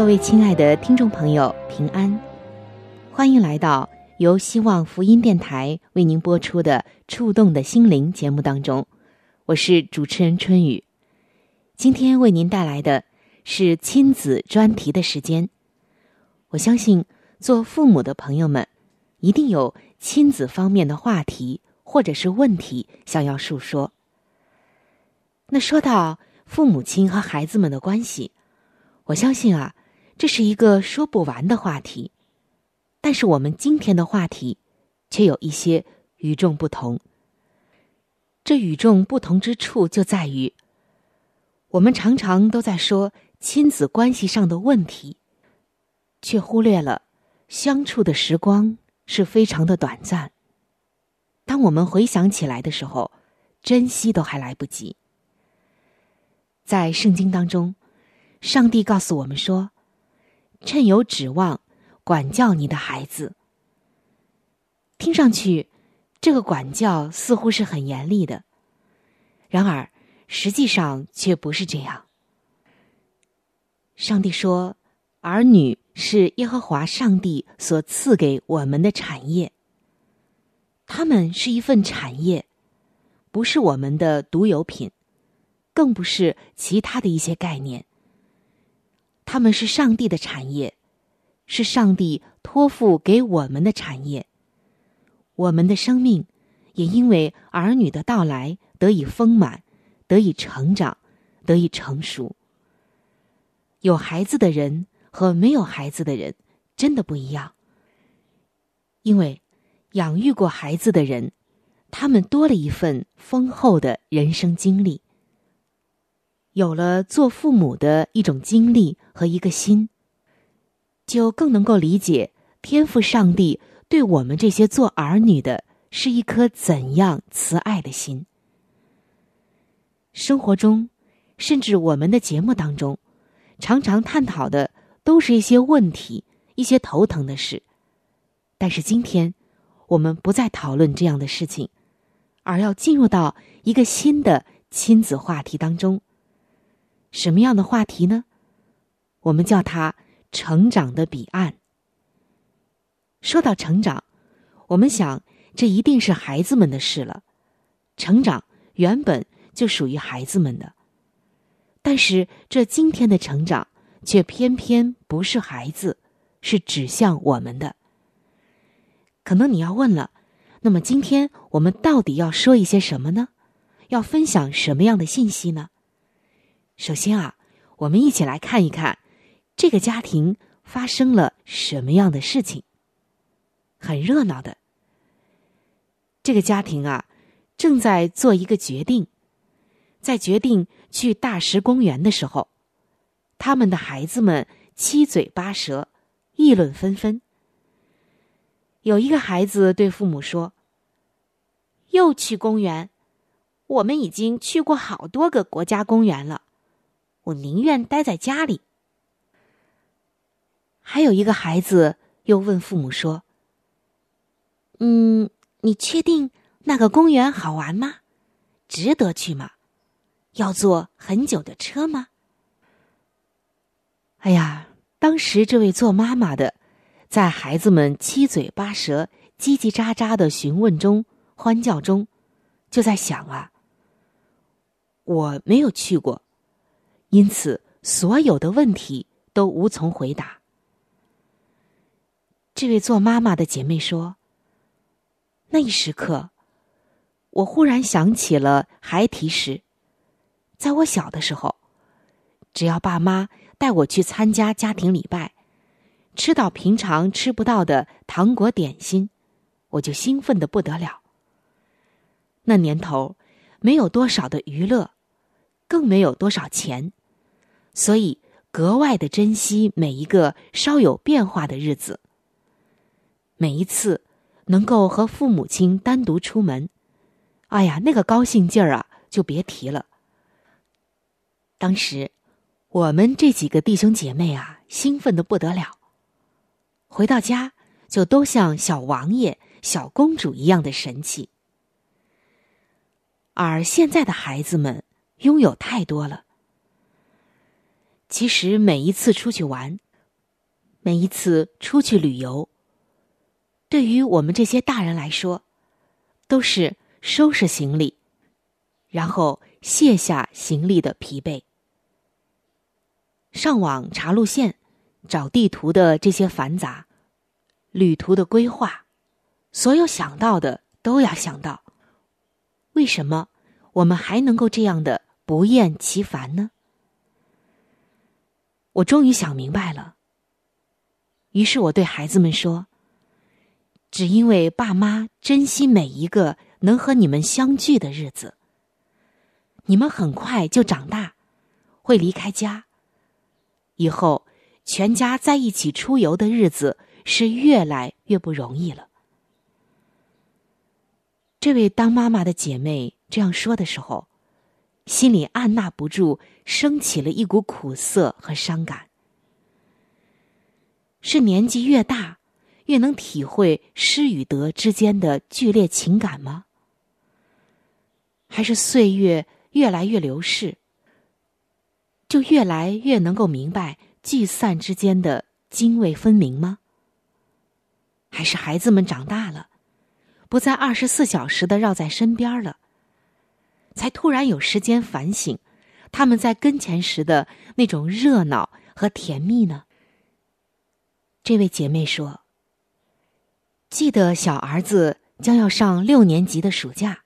各位亲爱的听众朋友，平安，欢迎来到。由希望福音电台为您播出的《触动的心灵》节目当中，我是主持人春雨。今天为您带来的是亲子专题的时间。我相信做父母的朋友们一定有亲子方面的话题或者是问题想要述说。那说到父母亲和孩子们的关系，我相信啊，这是一个说不完的话题。但是我们今天的话题，却有一些与众不同。这与众不同之处就在于，我们常常都在说亲子关系上的问题，却忽略了相处的时光是非常的短暂。当我们回想起来的时候，珍惜都还来不及。在圣经当中，上帝告诉我们说：“趁有指望。”管教你的孩子，听上去，这个管教似乎是很严厉的，然而实际上却不是这样。上帝说：“儿女是耶和华上帝所赐给我们的产业，他们是一份产业，不是我们的独有品，更不是其他的一些概念。他们是上帝的产业。”是上帝托付给我们的产业，我们的生命也因为儿女的到来得以丰满，得以成长，得以成熟。有孩子的人和没有孩子的人真的不一样，因为养育过孩子的人，他们多了一份丰厚的人生经历，有了做父母的一种经历和一个心。就更能够理解天赋上帝对我们这些做儿女的是一颗怎样慈爱的心。生活中，甚至我们的节目当中，常常探讨的都是一些问题、一些头疼的事。但是今天，我们不再讨论这样的事情，而要进入到一个新的亲子话题当中。什么样的话题呢？我们叫它。成长的彼岸。说到成长，我们想，这一定是孩子们的事了。成长原本就属于孩子们的，但是这今天的成长却偏偏不是孩子，是指向我们的。可能你要问了，那么今天我们到底要说一些什么呢？要分享什么样的信息呢？首先啊，我们一起来看一看。这个家庭发生了什么样的事情？很热闹的。这个家庭啊，正在做一个决定，在决定去大石公园的时候，他们的孩子们七嘴八舌，议论纷纷。有一个孩子对父母说：“又去公园？我们已经去过好多个国家公园了，我宁愿待在家里。”还有一个孩子又问父母说：“嗯，你确定那个公园好玩吗？值得去吗？要坐很久的车吗？”哎呀，当时这位做妈妈的，在孩子们七嘴八舌、叽叽喳喳的询问中、欢叫中，就在想啊：“我没有去过，因此所有的问题都无从回答。这位做妈妈的姐妹说：“那一时刻，我忽然想起了孩提时，在我小的时候，只要爸妈带我去参加家庭礼拜，吃到平常吃不到的糖果点心，我就兴奋的不得了。那年头，没有多少的娱乐，更没有多少钱，所以格外的珍惜每一个稍有变化的日子。”每一次能够和父母亲单独出门，哎呀，那个高兴劲儿啊，就别提了。当时我们这几个弟兄姐妹啊，兴奋的不得了。回到家就都像小王爷、小公主一样的神气。而现在的孩子们拥有太多了，其实每一次出去玩，每一次出去旅游。对于我们这些大人来说，都是收拾行李，然后卸下行李的疲惫，上网查路线、找地图的这些繁杂，旅途的规划，所有想到的都要想到。为什么我们还能够这样的不厌其烦呢？我终于想明白了。于是我对孩子们说。只因为爸妈珍惜每一个能和你们相聚的日子，你们很快就长大，会离开家。以后全家在一起出游的日子是越来越不容易了。这位当妈妈的姐妹这样说的时候，心里按捺不住升起了一股苦涩和伤感。是年纪越大。越能体会失与得之间的剧烈情感吗？还是岁月越来越流逝，就越来越能够明白聚散之间的泾渭分明吗？还是孩子们长大了，不再二十四小时的绕在身边了，才突然有时间反省他们在跟前时的那种热闹和甜蜜呢？这位姐妹说。记得小儿子将要上六年级的暑假，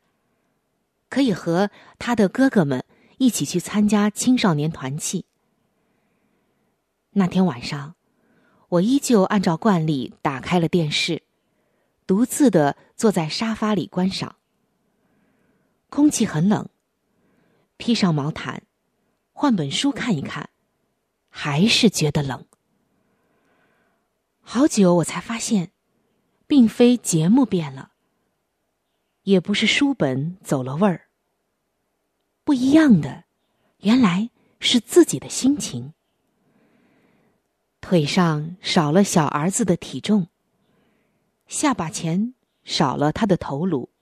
可以和他的哥哥们一起去参加青少年团契。那天晚上，我依旧按照惯例打开了电视，独自的坐在沙发里观赏。空气很冷，披上毛毯，换本书看一看，还是觉得冷。好久我才发现。并非节目变了，也不是书本走了味儿。不一样的，原来是自己的心情。腿上少了小儿子的体重，下巴前少了他的头颅，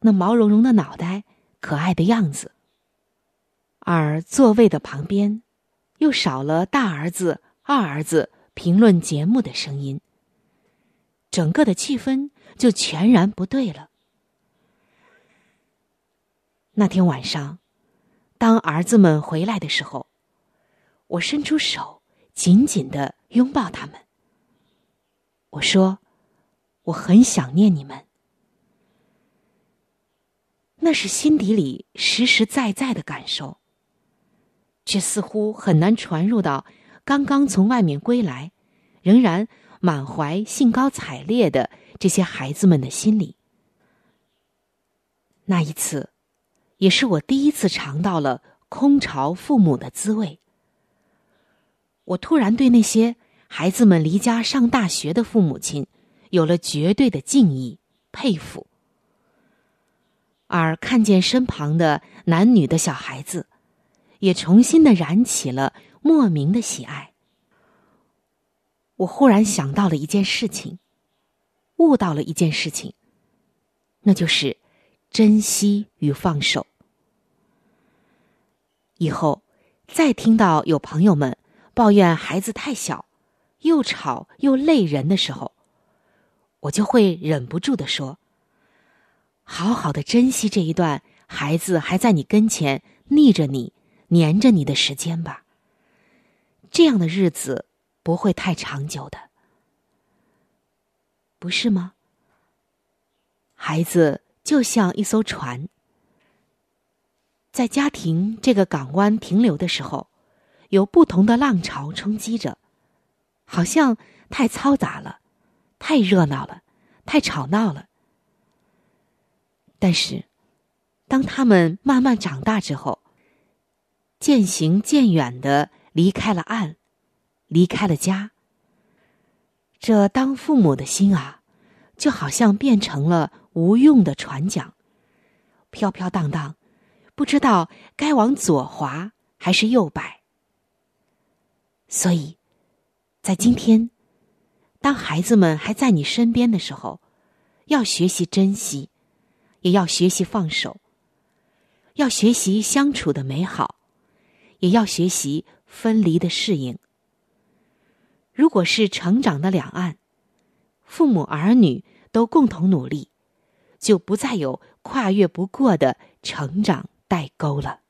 那毛茸茸的脑袋，可爱的样子。而座位的旁边，又少了大儿子、二儿子评论节目的声音。整个的气氛就全然不对了。那天晚上，当儿子们回来的时候，我伸出手，紧紧的拥抱他们。我说：“我很想念你们。”那是心底里实实在在的感受，却似乎很难传入到刚刚从外面归来，仍然。满怀兴高采烈的这些孩子们的心里，那一次，也是我第一次尝到了空巢父母的滋味。我突然对那些孩子们离家上大学的父母亲，有了绝对的敬意、佩服。而看见身旁的男女的小孩子，也重新的燃起了莫名的喜爱。我忽然想到了一件事情，悟到了一件事情，那就是珍惜与放手。以后再听到有朋友们抱怨孩子太小，又吵又累人的时候，我就会忍不住的说：“好好的珍惜这一段孩子还在你跟前腻着你、黏着你的时间吧，这样的日子不会太长久的，不是吗？孩子就像一艘船，在家庭这个港湾停留的时候，有不同的浪潮冲击着，好像太嘈杂了，太热闹了，太吵闹了。但是，当他们慢慢长大之后，渐行渐远的离开了岸，离开了家。这当父母的心啊，就好像变成了无用的船桨，飘飘荡荡，不知道该往左滑还是右摆。所以，在今天，当孩子们还在你身边的时候，要学习珍惜，也要学习放手，要学习相处的美好。也要学习分离的适应。如果是成长的两岸，父母儿女都共同努力，就不再有跨越不过的成长代沟了。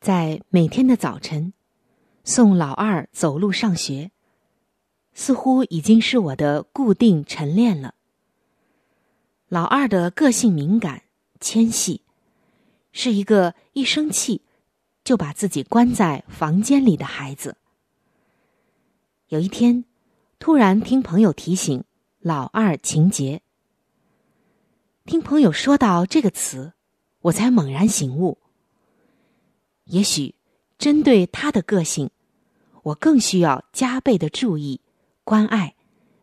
在每天的早晨，送老二走路上学，似乎已经是我的固定晨练了。老二的个性敏感纤细，是一个一生气。就把自己关在房间里的孩子。有一天，突然听朋友提醒“老二情节”，听朋友说到这个词，我才猛然醒悟。也许，针对他的个性，我更需要加倍的注意、关爱，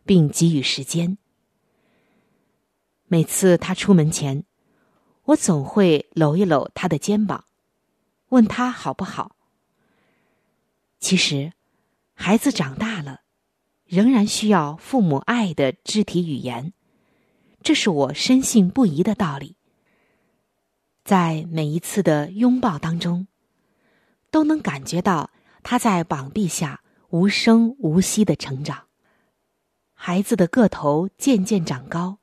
并给予时间。每次他出门前，我总会搂一搂他的肩膀。问他好不好？其实，孩子长大了，仍然需要父母爱的肢体语言，这是我深信不疑的道理。在每一次的拥抱当中，都能感觉到他在膀臂下无声无息的成长。孩子的个头渐渐长高，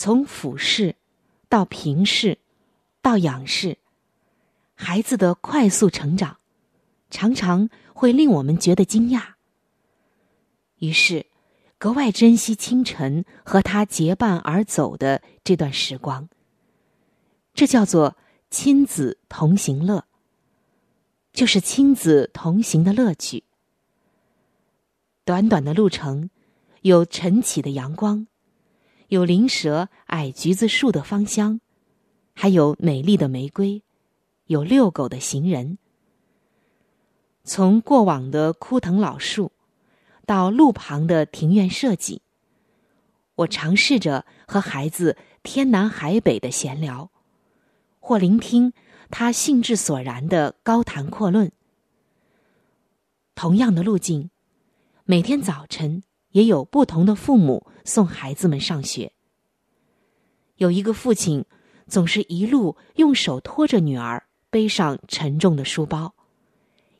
从俯视到平视到仰视。孩子的快速成长，常常会令我们觉得惊讶。于是，格外珍惜清晨和他结伴而走的这段时光。这叫做亲子同行乐，就是亲子同行的乐趣。短短的路程，有晨起的阳光，有灵蛇矮橘子树的芳香，还有美丽的玫瑰。有遛狗的行人，从过往的枯藤老树，到路旁的庭院设计，我尝试着和孩子天南海北的闲聊，或聆听他兴致索然的高谈阔论。同样的路径，每天早晨也有不同的父母送孩子们上学。有一个父亲，总是一路用手托着女儿。背上沉重的书包，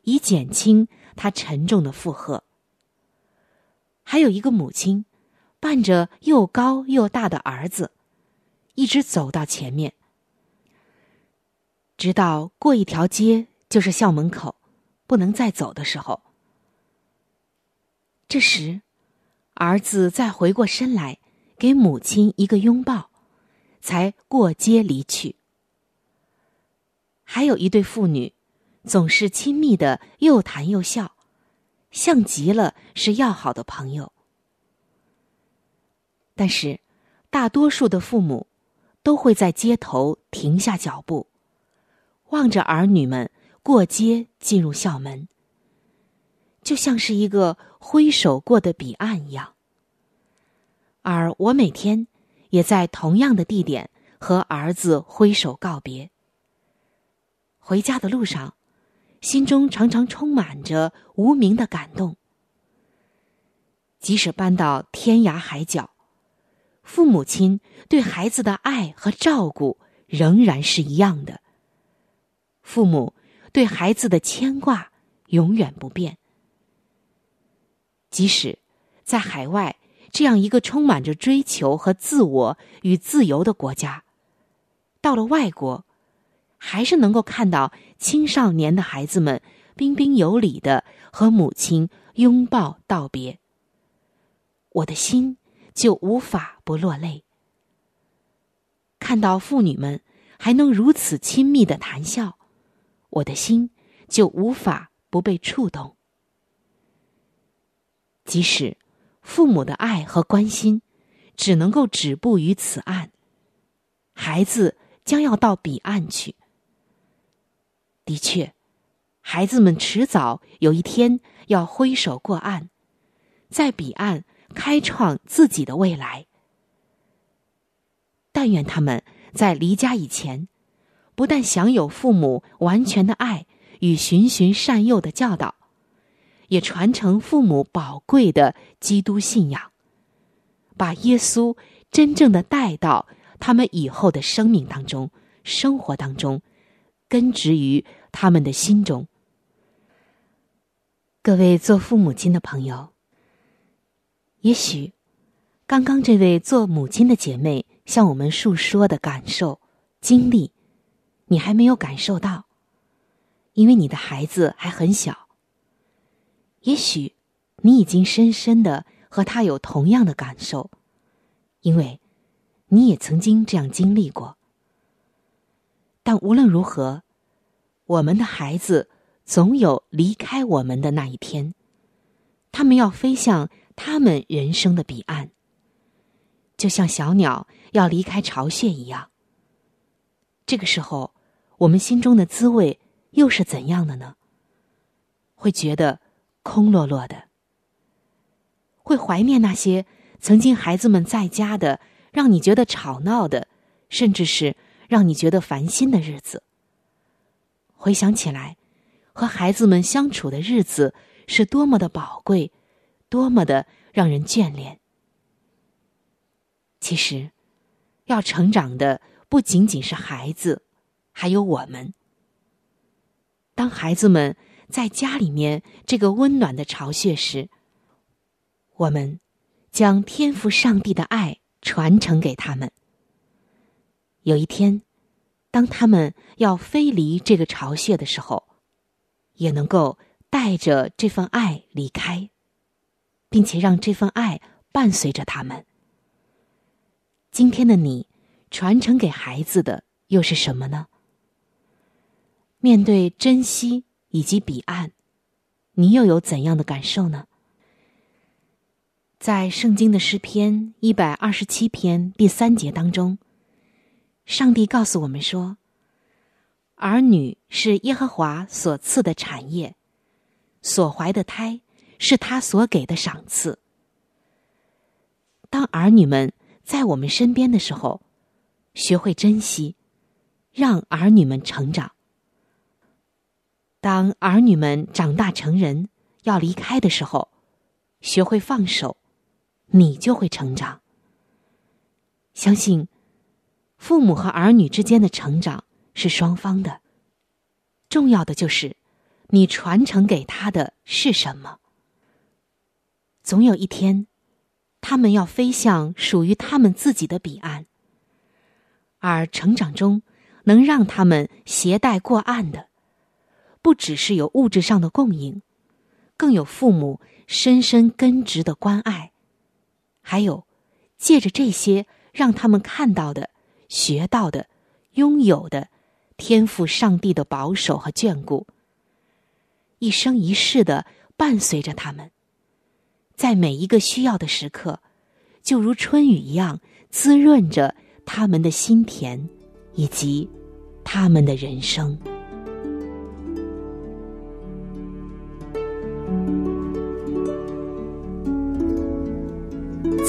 以减轻他沉重的负荷。还有一个母亲，伴着又高又大的儿子，一直走到前面，直到过一条街就是校门口，不能再走的时候。这时，儿子再回过身来，给母亲一个拥抱，才过街离去。还有一对父女，总是亲密的，又谈又笑，像极了是要好的朋友。但是，大多数的父母都会在街头停下脚步，望着儿女们过街进入校门，就像是一个挥手过的彼岸一样。而我每天也在同样的地点和儿子挥手告别。回家的路上，心中常常充满着无名的感动。即使搬到天涯海角，父母亲对孩子的爱和照顾仍然是一样的。父母对孩子的牵挂永远不变。即使在海外这样一个充满着追求和自我与自由的国家，到了外国。还是能够看到青少年的孩子们彬彬有礼的和母亲拥抱道别，我的心就无法不落泪。看到妇女们还能如此亲密的谈笑，我的心就无法不被触动。即使父母的爱和关心只能够止步于此岸，孩子将要到彼岸去。的确，孩子们迟早有一天要挥手过岸，在彼岸开创自己的未来。但愿他们在离家以前，不但享有父母完全的爱与循循善诱的教导，也传承父母宝贵的基督信仰，把耶稣真正的带到他们以后的生命当中、生活当中，根植于他们的心中。各位做父母亲的朋友，也许刚刚这位做母亲的姐妹。向我们述说的感受、经历，你还没有感受到，因为你的孩子还很小。也许你已经深深的和他有同样的感受，因为你也曾经这样经历过。但无论如何，我们的孩子总有离开我们的那一天，他们要飞向他们人生的彼岸。就像小鸟要离开巢穴一样。这个时候，我们心中的滋味又是怎样的呢？会觉得空落落的，会怀念那些曾经孩子们在家的让你觉得吵闹的，甚至是让你觉得烦心的日子。回想起来，和孩子们相处的日子是多么的宝贵，多么的让人眷恋。其实，要成长的不仅仅是孩子，还有我们。当孩子们在家里面这个温暖的巢穴时，我们将天赋上帝的爱传承给他们。有一天，当他们要飞离这个巢穴的时候，也能够带着这份爱离开，并且让这份爱伴随着他们。今天的你，传承给孩子的又是什么呢？面对珍惜以及彼岸，你又有怎样的感受呢？在圣经的诗篇一百二十七篇第三节当中，上帝告诉我们说：“儿女是耶和华所赐的产业，所怀的胎是他所给的赏赐。”当儿女们。在我们身边的时候，学会珍惜，让儿女们成长。当儿女们长大成人要离开的时候，学会放手，你就会成长。相信，父母和儿女之间的成长是双方的。重要的就是，你传承给他的是什么。总有一天。他们要飞向属于他们自己的彼岸，而成长中能让他们携带过岸的，不只是有物质上的供应，更有父母深深根植的关爱，还有借着这些让他们看到的、学到的、拥有的天赋上帝的保守和眷顾，一生一世的伴随着他们。在每一个需要的时刻，就如春雨一样滋润着他们的心田，以及他们的人生。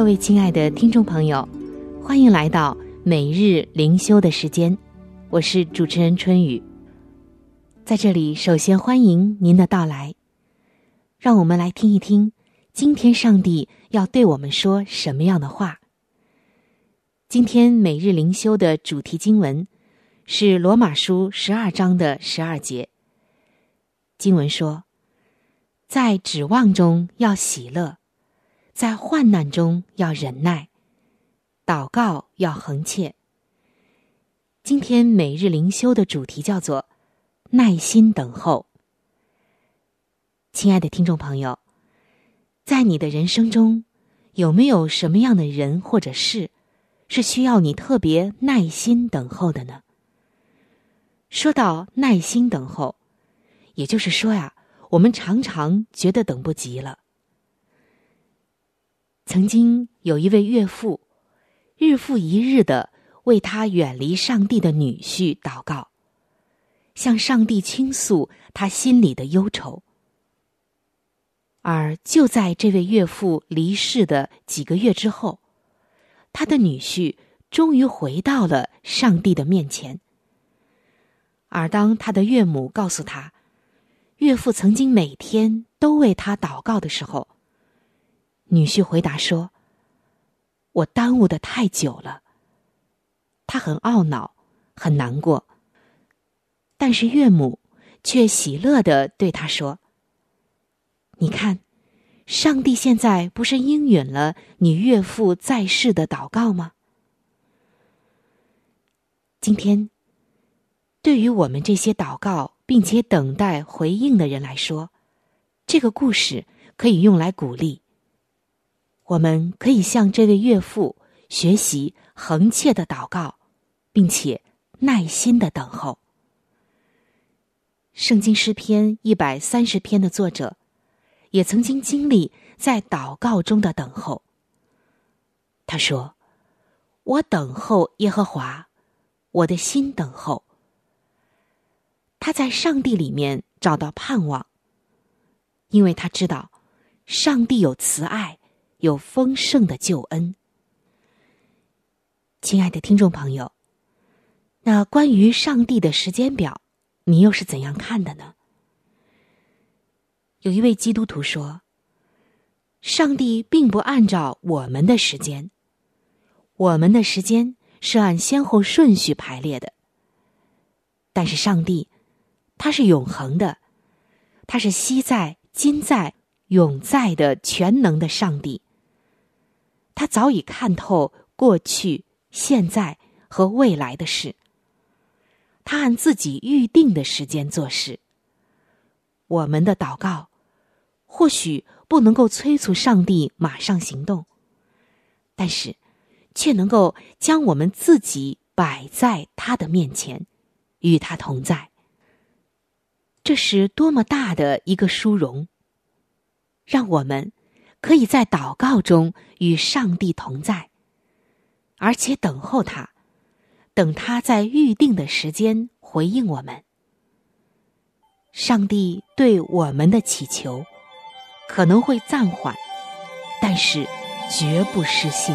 各位亲爱的听众朋友，欢迎来到每日灵修的时间，我是主持人春雨。在这里，首先欢迎您的到来，让我们来听一听今天上帝要对我们说什么样的话。今天每日灵修的主题经文是罗马书十二章的十二节。经文说：“在指望中要喜乐。”在患难中要忍耐，祷告要恒切。今天每日灵修的主题叫做“耐心等候”。亲爱的听众朋友，在你的人生中，有没有什么样的人或者事，是需要你特别耐心等候的呢？说到耐心等候，也就是说呀，我们常常觉得等不及了。曾经有一位岳父，日复一日的为他远离上帝的女婿祷告，向上帝倾诉他心里的忧愁。而就在这位岳父离世的几个月之后，他的女婿终于回到了上帝的面前。而当他的岳母告诉他，岳父曾经每天都为他祷告的时候，女婿回答说：“我耽误的太久了。”他很懊恼，很难过。但是岳母却喜乐的对他说：“你看，上帝现在不是应允了你岳父在世的祷告吗？”今天，对于我们这些祷告并且等待回应的人来说，这个故事可以用来鼓励。我们可以向这位岳父学习恒切的祷告，并且耐心的等候。圣经诗篇一百三十篇的作者，也曾经经历在祷告中的等候。他说：“我等候耶和华，我的心等候。”他在上帝里面找到盼望，因为他知道上帝有慈爱。有丰盛的救恩，亲爱的听众朋友，那关于上帝的时间表，你又是怎样看的呢？有一位基督徒说：“上帝并不按照我们的时间，我们的时间是按先后顺序排列的。但是上帝，他是永恒的，他是昔在、今在、永在的全能的上帝。”他早已看透过去、现在和未来的事。他按自己预定的时间做事。我们的祷告或许不能够催促上帝马上行动，但是却能够将我们自己摆在他的面前，与他同在。这是多么大的一个殊荣！让我们。可以在祷告中与上帝同在，而且等候他，等他在预定的时间回应我们。上帝对我们的祈求可能会暂缓，但是绝不失信。